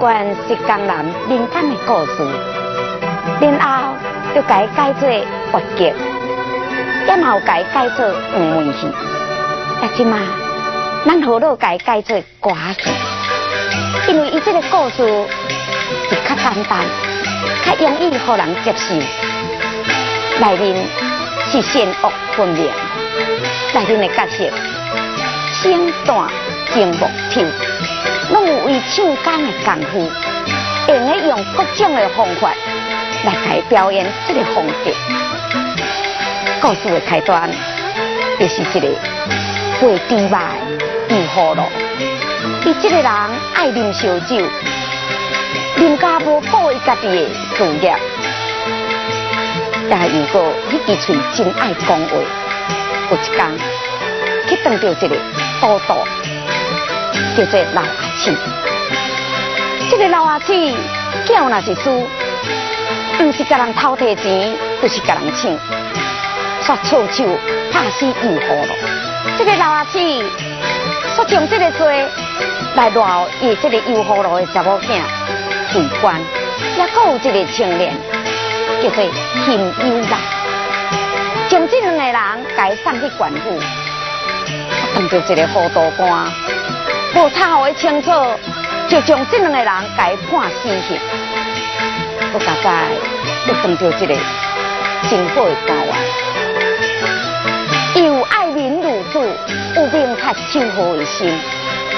关是江南民间的故事，然后就改改做滑稽，也有改改做黄梅戏，但即嘛，咱好多改改做歌戏，因为伊这个故事是较简单，较容易互人接受，内面是善恶分明，内面的角色清淡静木漂。拢有为唱功的功夫，用咧用各种的方法来改表演这个风格。故事的开端就是一个会猪卖又好路，伊这个人爱啉烧酒，啉家无顾伊家己的事业，也如果迄支嘴真爱讲话，有一天去碰到一个赌赌，叫做老这个老阿姊，叫那是输，不是甲人偷摕钱，就是甲人抢，煞臭手拍死又好了。这个老阿姊，煞将这个罪来赖伊这个又好了的查某囝罪官，也有一个青年叫做金优兰，将这两个人改送去官府，碰到一个糊涂官。无查好的清楚，就将这两个人改判死刑。我大概要碰到一个真好的官员，又爱民如子，有兵他守好的心，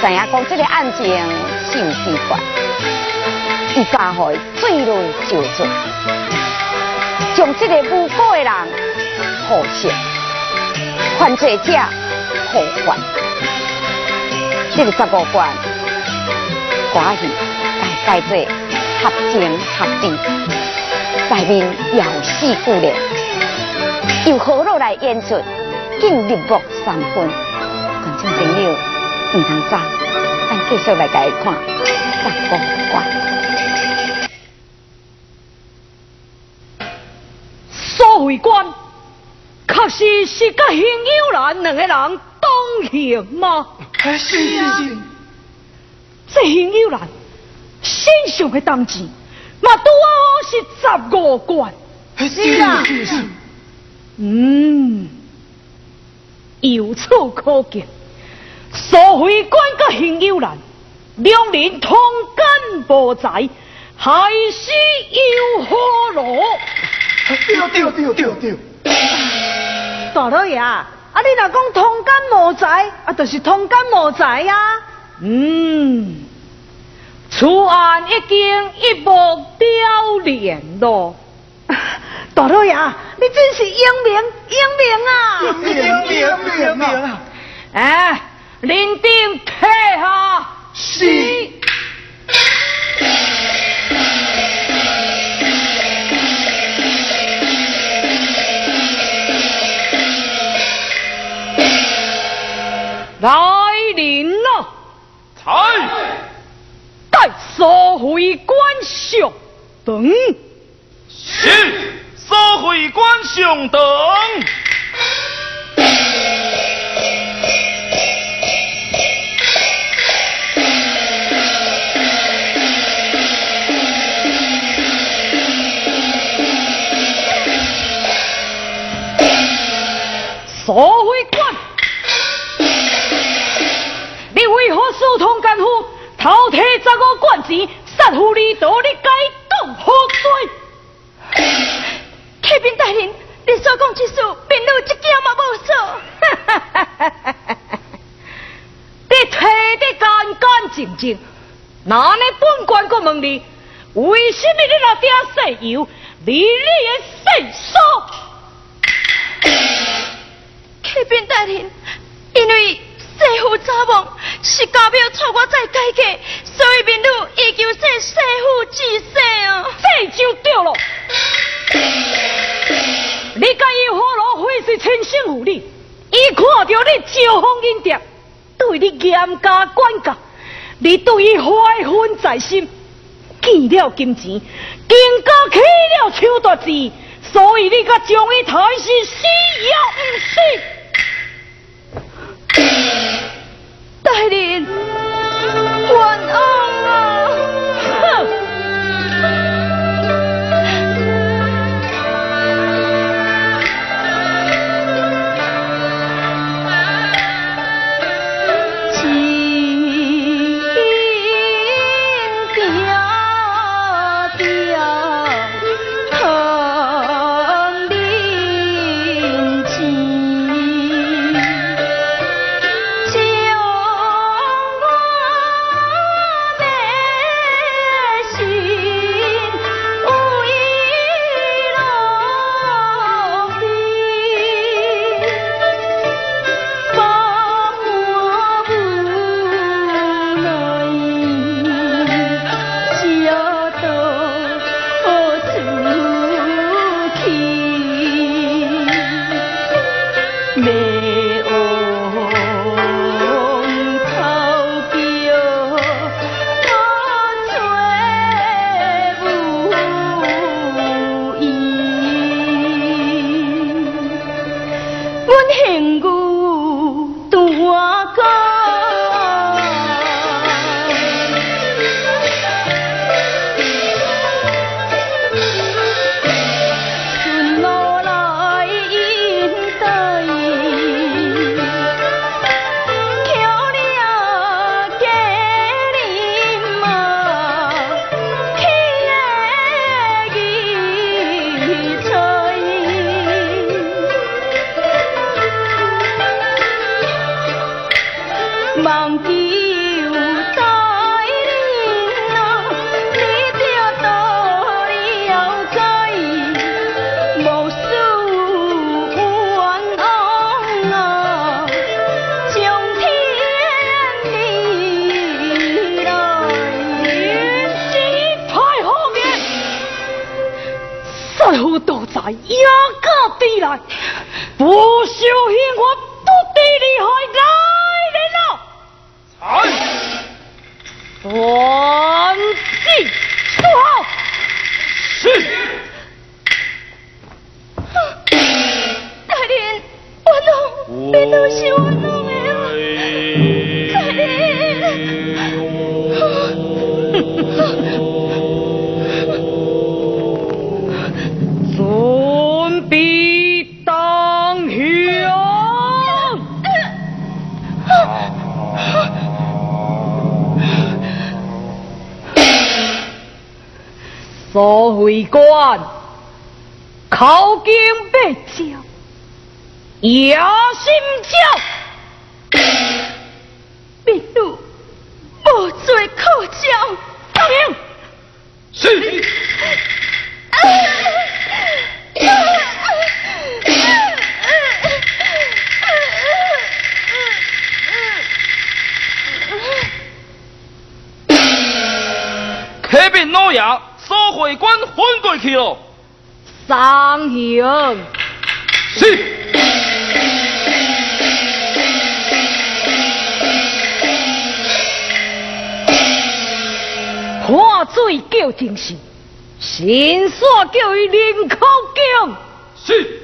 知影讲这个案情是有奇怪，伊加害坠落就罪，将这个无辜的人获释，犯罪者获还。这个十五关，寡戏改改做合情合理，内面有戏故的，由何路来演出，竟入木三分。观众朋友唔通走，咱继续来解看十五关。所谓官，确实是甲邢友兰两个人同行吗？是是是，这邢友兰身上的当钱，嘛拄好是十五贯。是啊，是是。嗯，由此可见，苏慧官甲邢友兰两人同根无在，还是有何路？对对对对对。大老爷。啊！你若讲通奸无才，啊，就是通奸无才啊。嗯，此案已经一目了然咯。大老爷，你真是英明英明啊！英明英明啊！哎，林定退下。是。来临了，在待收回官上等。是收回官上等。那点石油离你的身所？启禀大人，因为。师父查某是家庙错我再改嫁，所以民女已经说师父治世哦，这就对了。你介意何路会是亲生父女？伊看到你招风引蝶，对你严加管教，你对伊怀恨在心，见了金钱，所以你甲将伊抬是死也不死。为官考经白照，有心照，民女无罪可教。答应。是。上行是。看水叫精神，神煞叫伊临口叫是。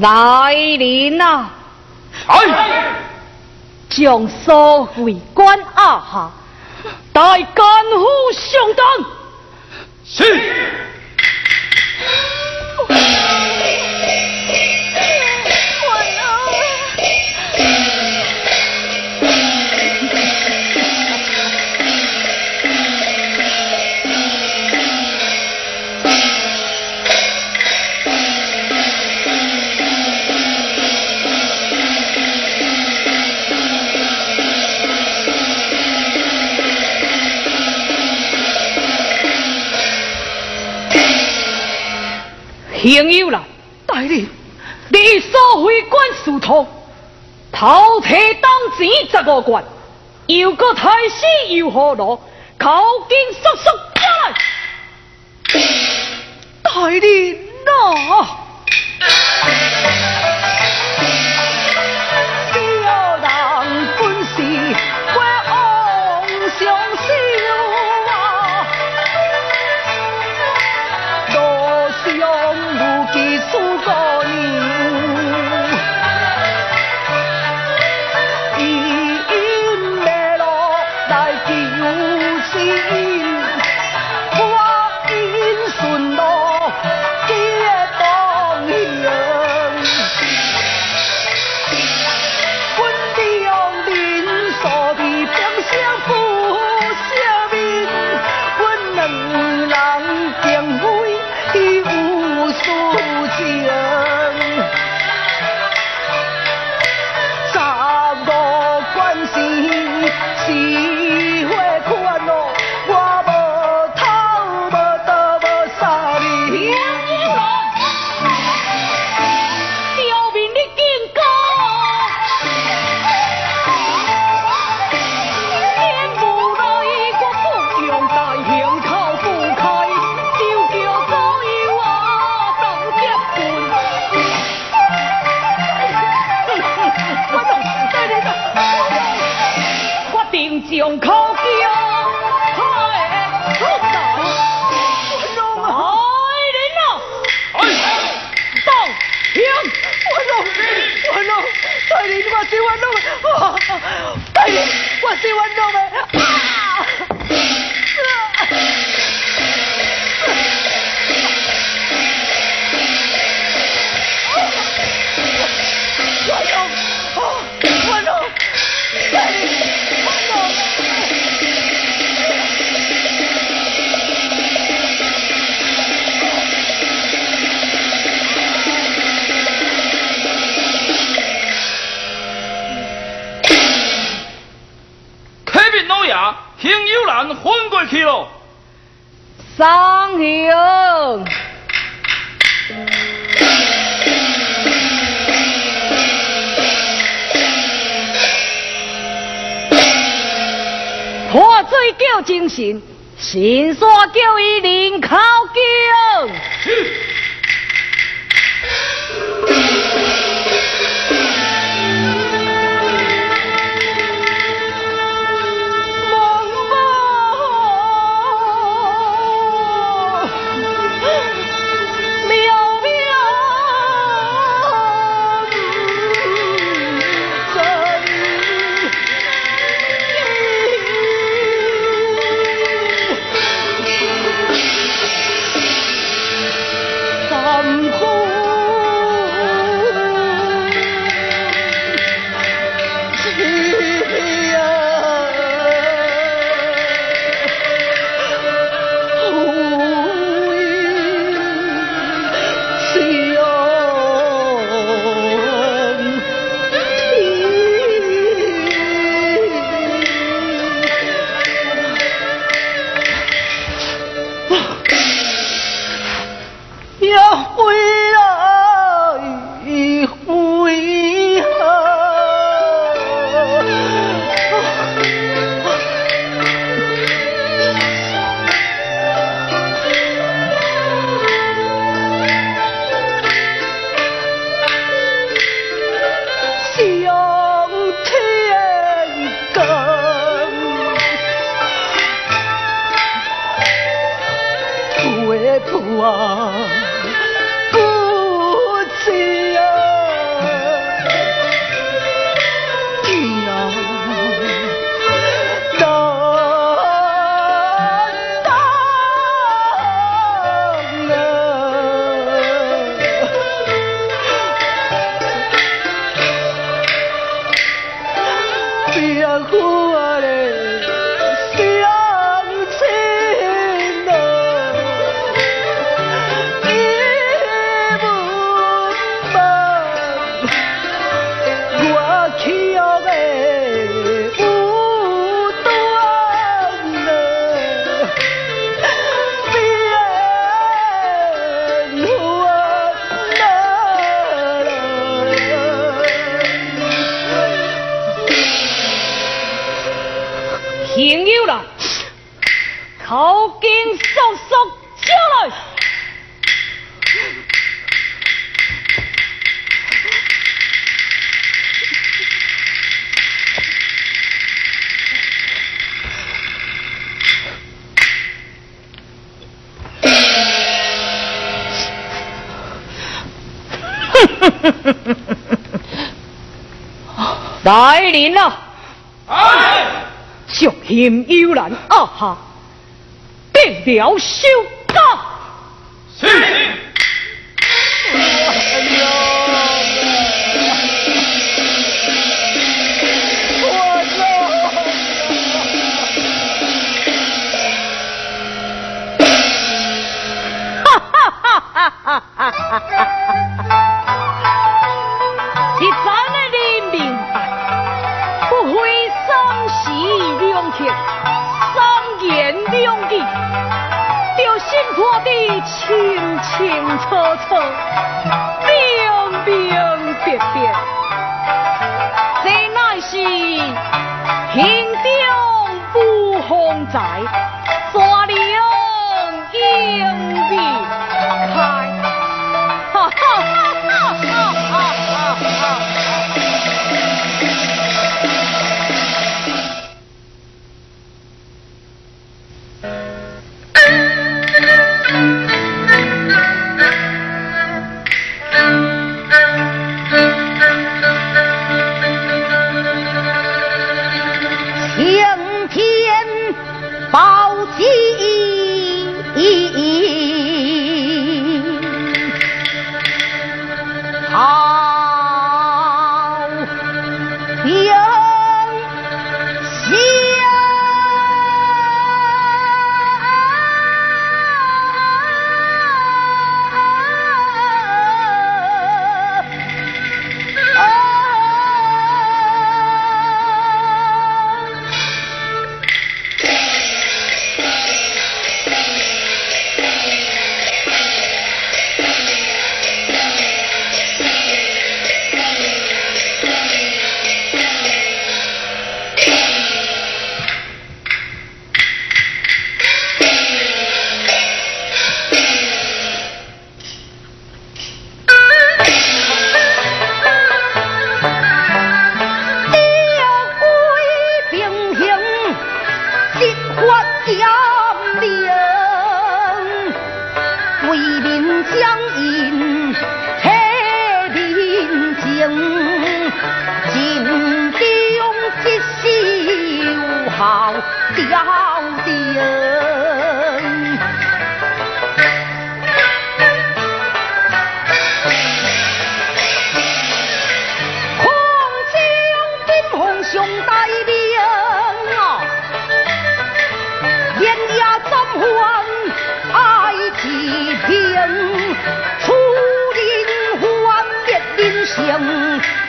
来人啊！哎，将所会官押下，待干夫上当。是。朋友啦，大人，你所会官司通，头提当钱十五贯，又个太师又何路，考经速速来，大人呐！上口叫，嗨，我弄海人，哎，我弄，我弄，我是我弄的，大人我是我弄的。过去了。桑兄，破水叫精神，神山叫伊人口叫。苦也苦啊 来临了。啊雄心悠然啊哈。定了修告是。哎呦我就哈哈哈哈哈哈清清楚楚，明明白白。这乃是行中不风在，山岭迎避保吊定，红将军、红熊带兵啊，连夜征爱旗兵，出，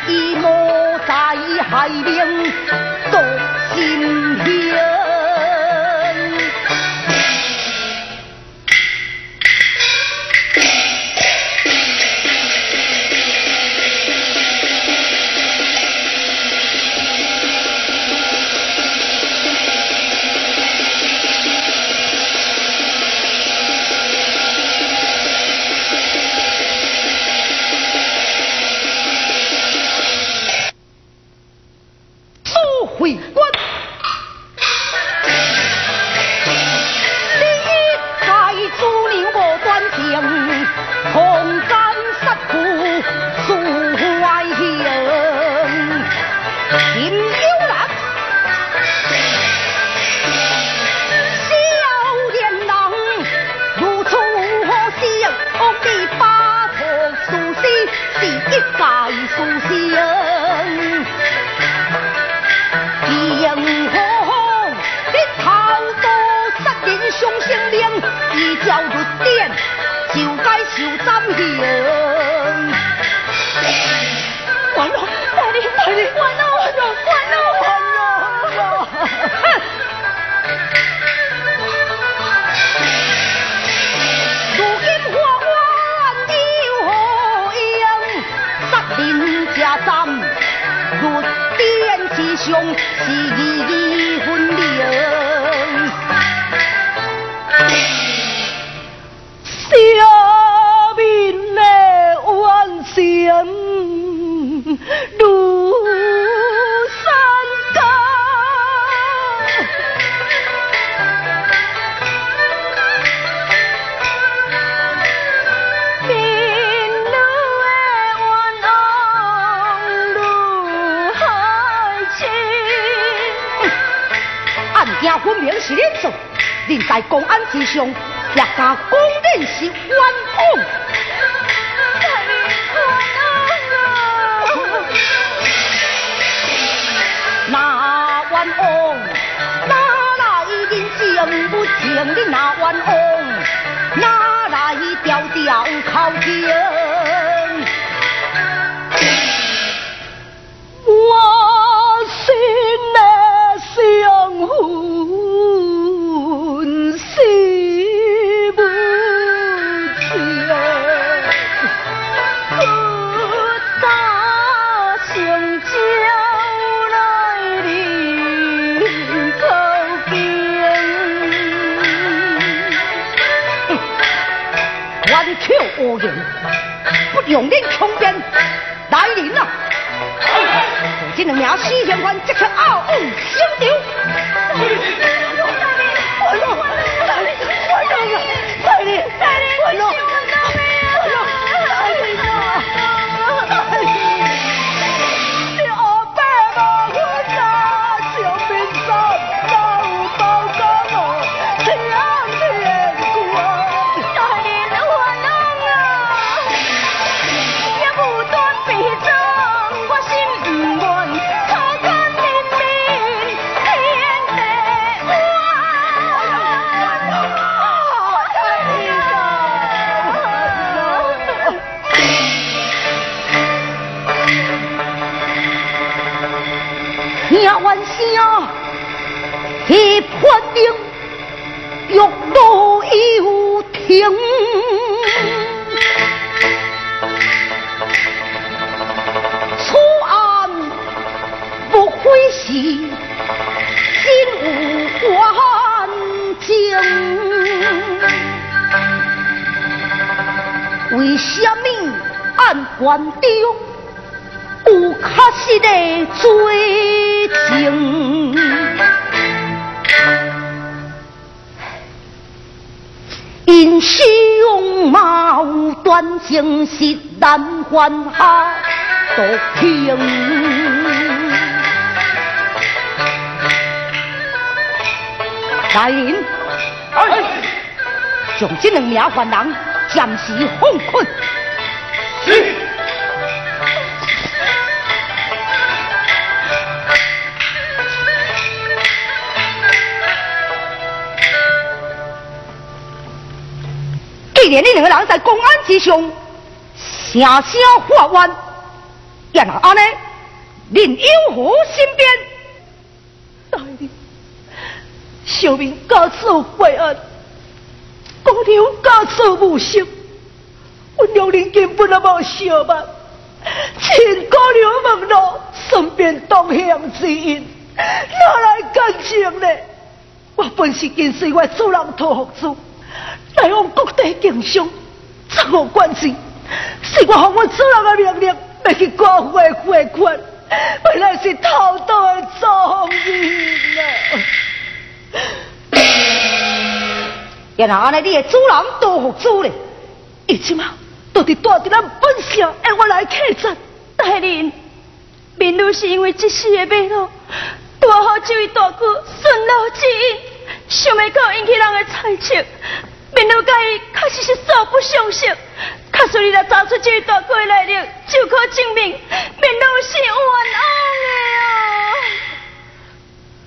一马在海边。分明是恁做，人在公安之上，也敢公认是冤案。那冤案哪来人情不情的那冤案，哪来条条口径？用定冲兵来临了。如今两名西天官即刻傲骨相丢。还下独平。来人，将这两名犯人。暂时放困。是。既然你两个人在公安之上，声声发冤，然后安尼，林有虎身边，大人，小明家受坏案。公牛家错无心，我两人根本就无相望。请姑娘问路，顺便同乡之恩，哪来感情呢？我本是跟随我主人托付主，来往各地经商，怎无关系？是我奉我主人的命令，要去刮花花款，本来是偷盗的赃人啊！然后安尼，你的主人都服主嘞，一起嘛，到底带着咱本乡，让我来客栈。大人，民女是因为这时的马路，大好这位大哥顺路之因，想未到引起人的猜测。民女介意，确实是素不相识。确实你若查出这位大哥的来历，就可证明民女是冤枉的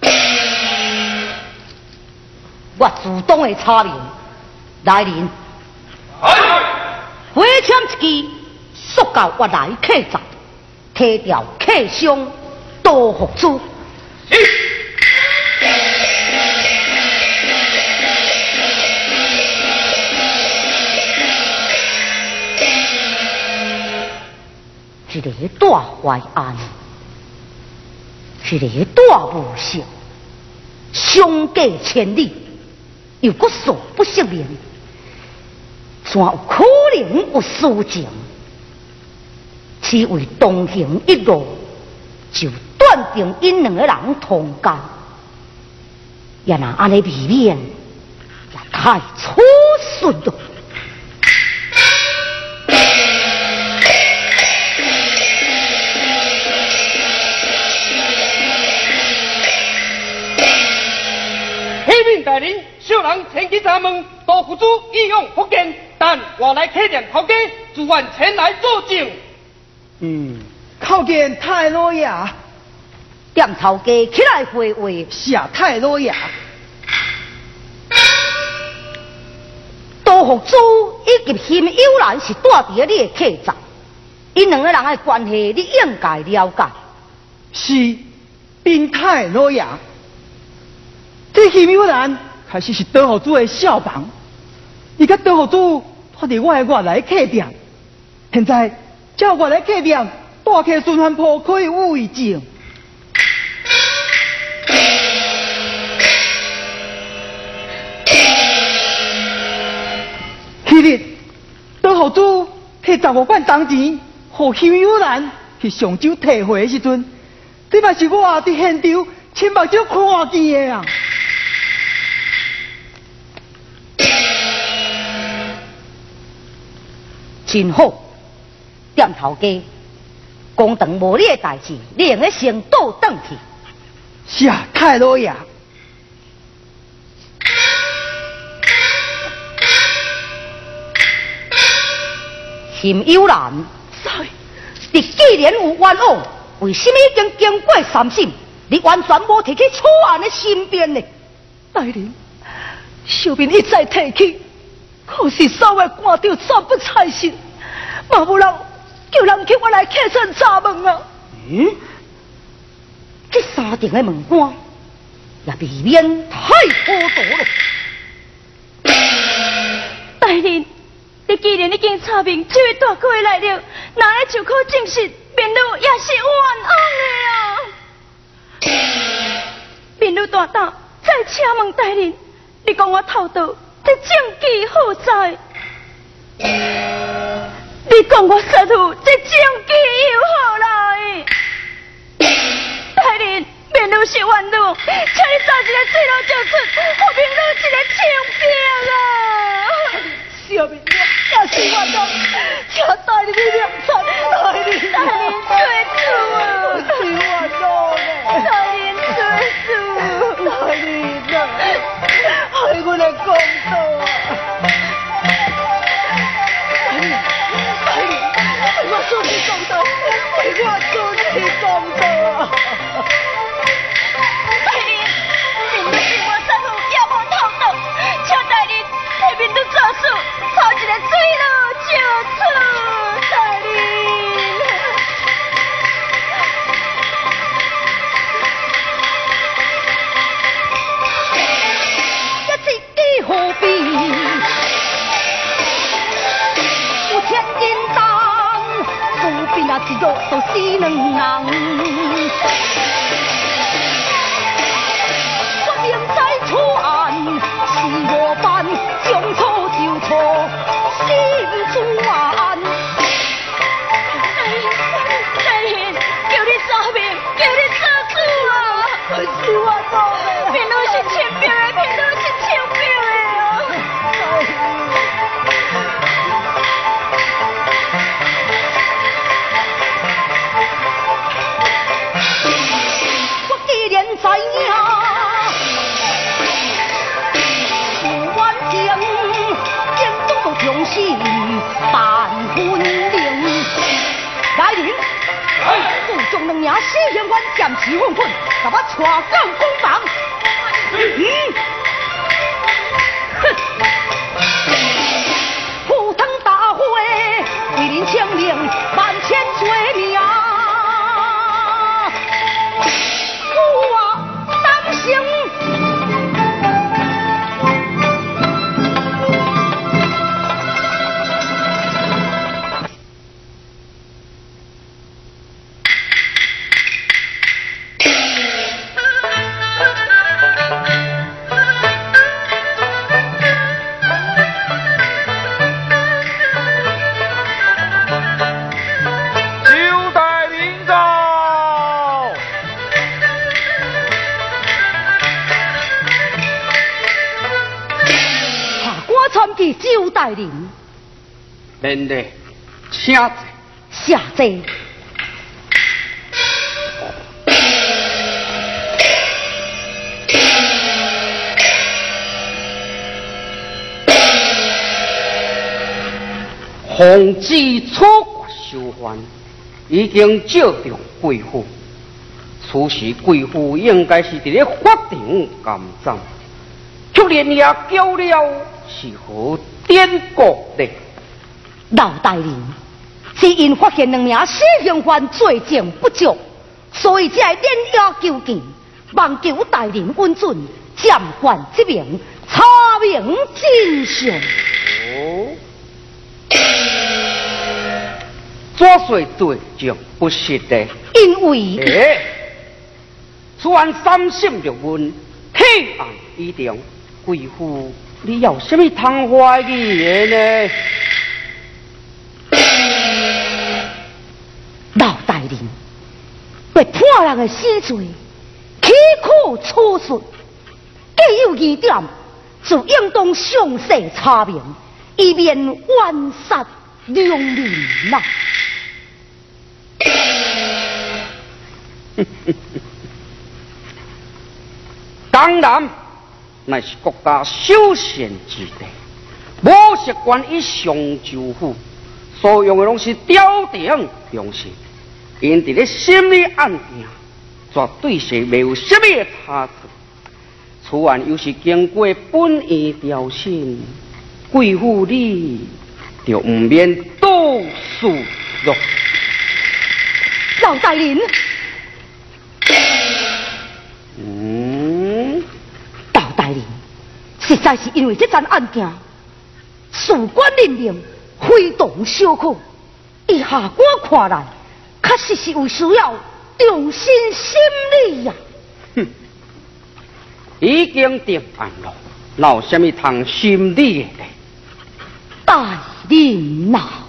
啊！我主动的查明，来人，回枪一支塑胶挖来客栈，提掉客商多福珠。一个大坏案，一个大无幸，相隔千里。又个素不相连，怎有可能有私情？只为同行一路，就断定因两个人同家，也那安尼避免，也太粗俗了。小人前去查问，杜福主意用福建，但我来客店头家自愿前来作证。嗯，叩见太老爷。店头家起来回话，谢太老爷。杜福主以及新友兰是住伫你的客栈，因两个人的关系你应该了解。是，禀太老爷。这喜美兰开始是德福主的小房，伊甲德福主拖伫我的外来客店，现在叫外来客店大客循环铺可以为证。去日德福主摕十五罐铜钱，互喜美兰去上酒提回的时阵，这嘛是我伫现场亲目睭看见的啊！真好，店头家，公堂无你的代志，你用个先倒转去。是啊，太老爷。秦幽兰，你既然有冤枉，为什么已经经过三审，你完全无提起错案的身边呢？大人，小兵一再提起。可是稍微看到惨不差心，嘛无人叫人叫我来客栈查门啊！嗯，这三顶的门关也未免太孤独了。大人，你既然已经查明这位大哥来了，那来就可证实面女也是冤枉的啊！面女大胆，再请问大人，你讲我偷盗这证据何在？你讲我杀徒这证据又何来？大人，面女是冤枉，请你早一个水路就出，给面女一个清白啊！小明，也是冤枉，请大人你量产，大人，大人做主啊！我是冤枉的，大人做主，大人啊，害我来公道啊！为我做你公道，为我做你公道皇子错受还，已经召中贵妇。此时贵妇应该是伫咧法庭监斩，却连也叫了是何典故的？老大人，是因发现两名死刑犯罪证不足，所以才会连押求见，望求大人恩准，暂缓之名，查明真相。怎说罪就不实的？因为诶，此案三审六问，黑暗一定，贵妇你有什么通怀疑的呢？老大人被判人的死罪，岂可处顺？既有疑点，就应当详细查明，以免冤杀良民呐。当然，乃是国家首选之地，无习惯以上州府，所用的拢是朝廷用事，因伫咧心理案件，绝对是没有什么差错。此案又是经过本院调审，贵妇你就唔免多事了。老大人，嗯，赵大人，实在是因为这桩案件？事关人命，非同小可，以下官看来，确实是有需要重新审理呀。哼，已经定案了，闹什么通审理的？大人呐！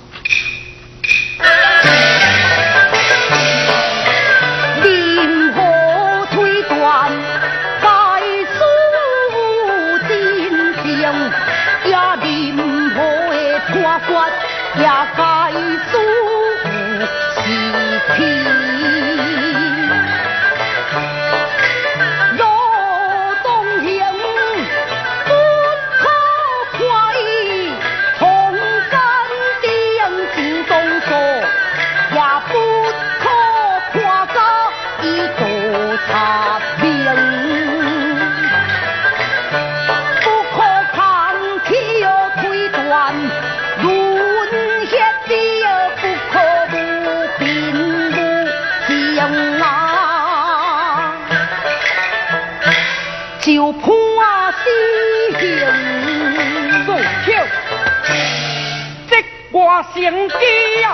成机啊！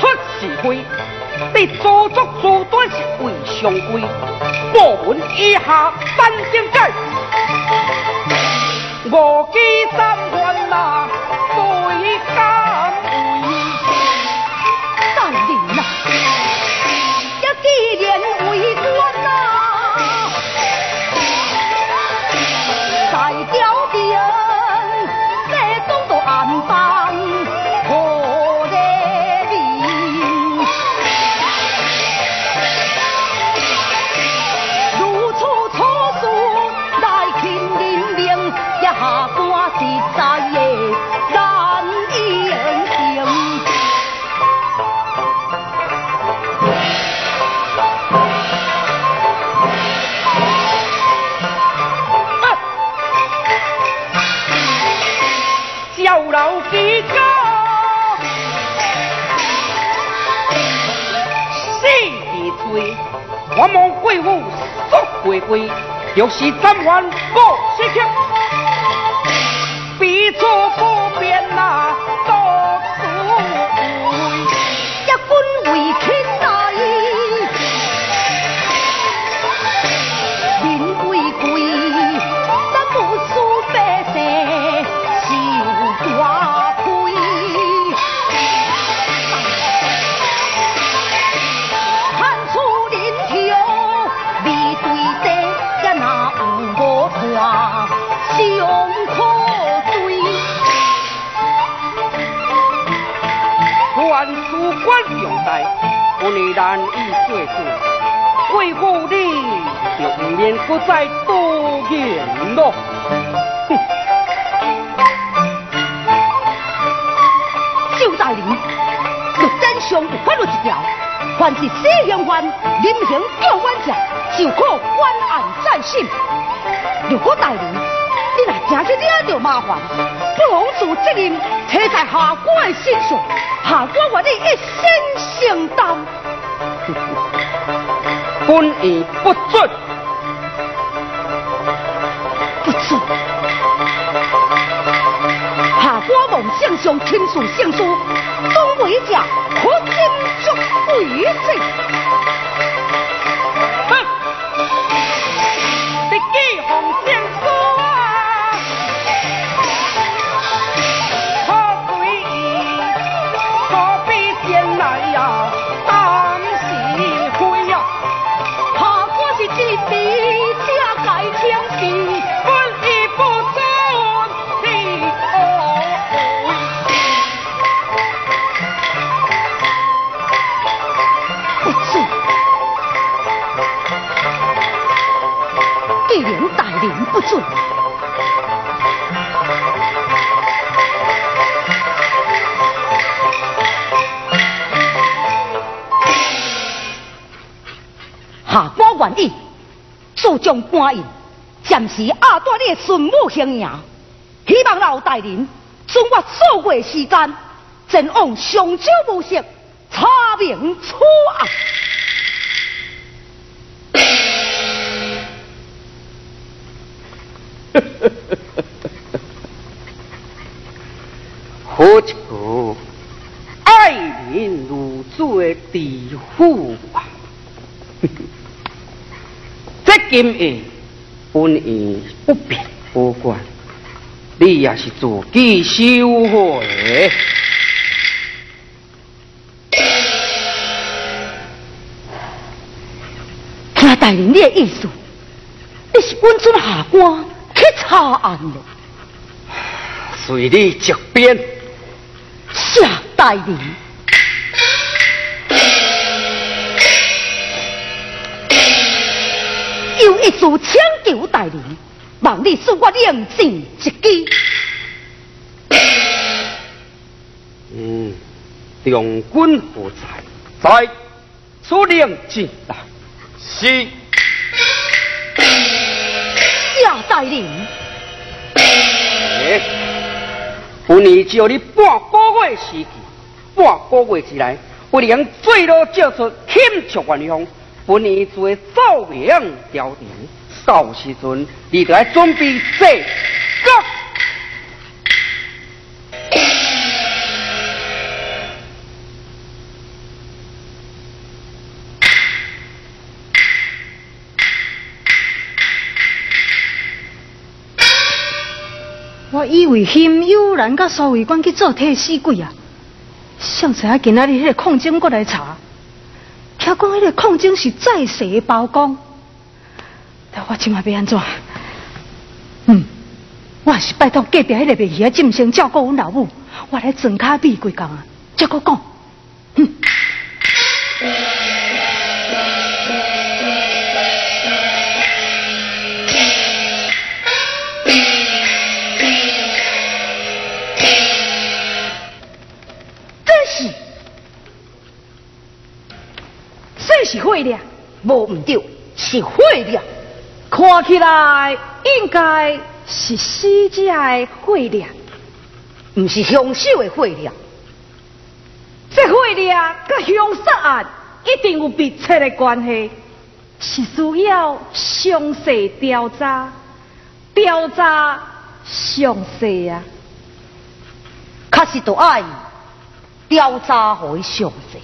出是非，你做作做短是为上规，部门以下三经改，我记三万呐，我望贵物速回归，就是暂缓不失去，彼此不变不你难以做主。为何你就不免不再多言咯？哼！周大人，律典上有法律一条，凡是死刑犯，临刑叫冤者，就可翻案再审。如果大人，你若真是惹着麻烦，不枉负责任，贴在下官的身上，下官愿意一身承担。本意不准，不准。下官梦想上亲属相书，总为者可斟酌为之。下官愿意，速将官印，暂时压断你的孙母性命，希望老大人准我数月时间，前往上州无锡查明此案。好一个爱民如子的地府啊！这金日婚姻不平不管，你也是自己收获的。听大人你的意思，你是本尊下官。去查案了。随你直编。下大人，有一组请求大人，望你恕我领情一击。嗯，将军不在？在，出令进来。是。下大人。本年只有你半个月时期，半个月之内，不能最多叫出钦出元凶。本年就会奏明调停，到时阵你就来准备这以为心悠然甲苏卫官去做替死鬼啊！想知影今仔日迄个矿井过来查，听讲迄个矿井是在世的包公，但我今晚要安怎？嗯，我还是拜托隔壁迄个卖鱼的进先照顾阮老母，我来装卡比几工啊，再搁讲。嗯。是火了，无唔对，是火了。看起来应该是死者的火了，唔是凶手的火了。这火了跟凶杀案一定有密切的关系，是需要详细调查，调查详细啊。确实都爱调查和详细。